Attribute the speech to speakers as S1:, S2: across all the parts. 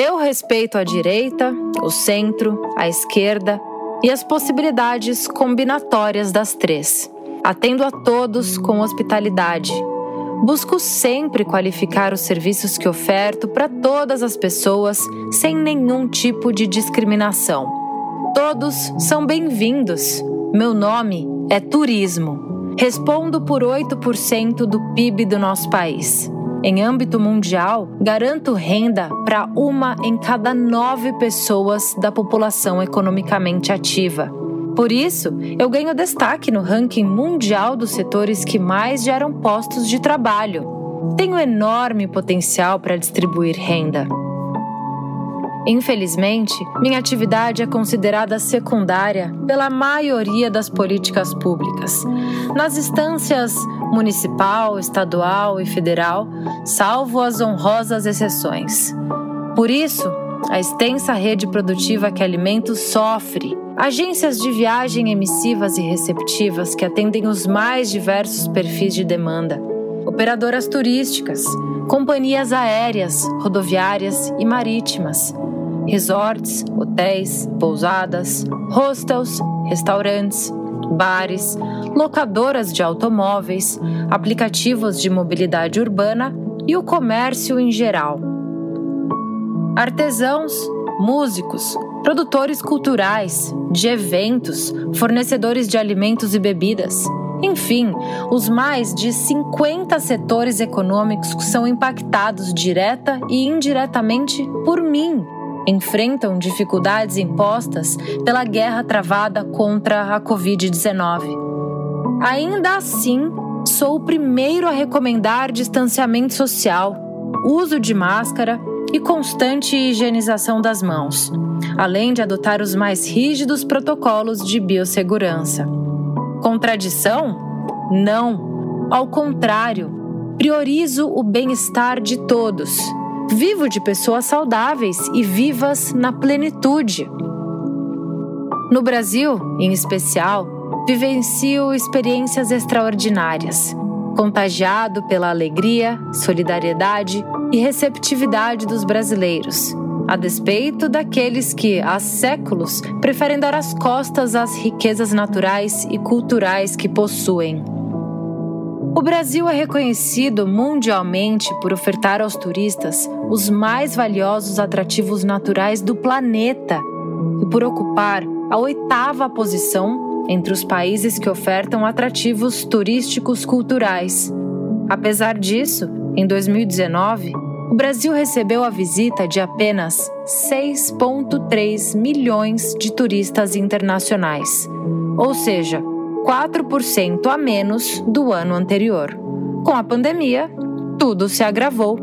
S1: Eu respeito a direita, o centro, a esquerda e as possibilidades combinatórias das três. Atendo a todos com hospitalidade. Busco sempre qualificar os serviços que oferto para todas as pessoas sem nenhum tipo de discriminação. Todos são bem-vindos. Meu nome é turismo. Respondo por 8% do PIB do nosso país. Em âmbito mundial, garanto renda para uma em cada nove pessoas da população economicamente ativa. Por isso, eu ganho destaque no ranking mundial dos setores que mais geram postos de trabalho. Tenho enorme potencial para distribuir renda. Infelizmente, minha atividade é considerada secundária pela maioria das políticas públicas. Nas instâncias municipal, estadual e federal, salvo as honrosas exceções. Por isso, a extensa rede produtiva que alimento sofre. Agências de viagem emissivas e receptivas que atendem os mais diversos perfis de demanda. Operadoras turísticas, companhias aéreas, rodoviárias e marítimas resorts, hotéis, pousadas, hostels, restaurantes, bares, locadoras de automóveis, aplicativos de mobilidade urbana e o comércio em geral. Artesãos, músicos, produtores culturais, de eventos, fornecedores de alimentos e bebidas. Enfim, os mais de 50 setores econômicos que são impactados direta e indiretamente por mim enfrentam dificuldades impostas pela guerra travada contra a Covid-19. Ainda assim, sou o primeiro a recomendar distanciamento social, uso de máscara e constante higienização das mãos, além de adotar os mais rígidos protocolos de biossegurança. Contradição? Não. Ao contrário, priorizo o bem-estar de todos Vivo de pessoas saudáveis e vivas na plenitude. No Brasil, em especial, vivencio experiências extraordinárias, contagiado pela alegria, solidariedade e receptividade dos brasileiros, a despeito daqueles que, há séculos, preferem dar as costas às riquezas naturais e culturais que possuem. O Brasil é reconhecido mundialmente por ofertar aos turistas os mais valiosos atrativos naturais do planeta e por ocupar a oitava posição entre os países que ofertam atrativos turísticos culturais. Apesar disso, em 2019, o Brasil recebeu a visita de apenas 6,3 milhões de turistas internacionais, ou seja, 4% a menos do ano anterior. Com a pandemia, tudo se agravou.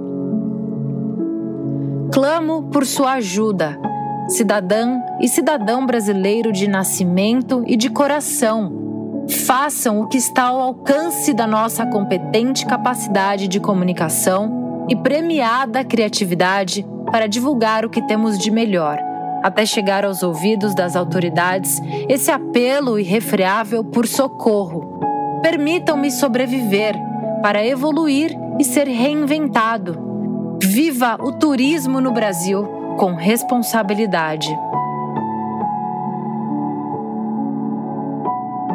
S1: Clamo por sua ajuda, cidadã e cidadão brasileiro de nascimento e de coração. Façam o que está ao alcance da nossa competente capacidade de comunicação e premiada criatividade para divulgar o que temos de melhor até chegar aos ouvidos das autoridades esse apelo irrefreável por socorro. Permitam-me sobreviver para evoluir e ser reinventado. Viva o turismo no Brasil com responsabilidade.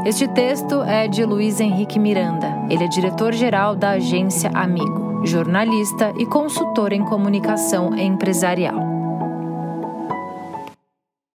S1: Este texto é de Luiz Henrique Miranda. Ele é diretor-geral da agência Amigo, jornalista e consultor em comunicação empresarial.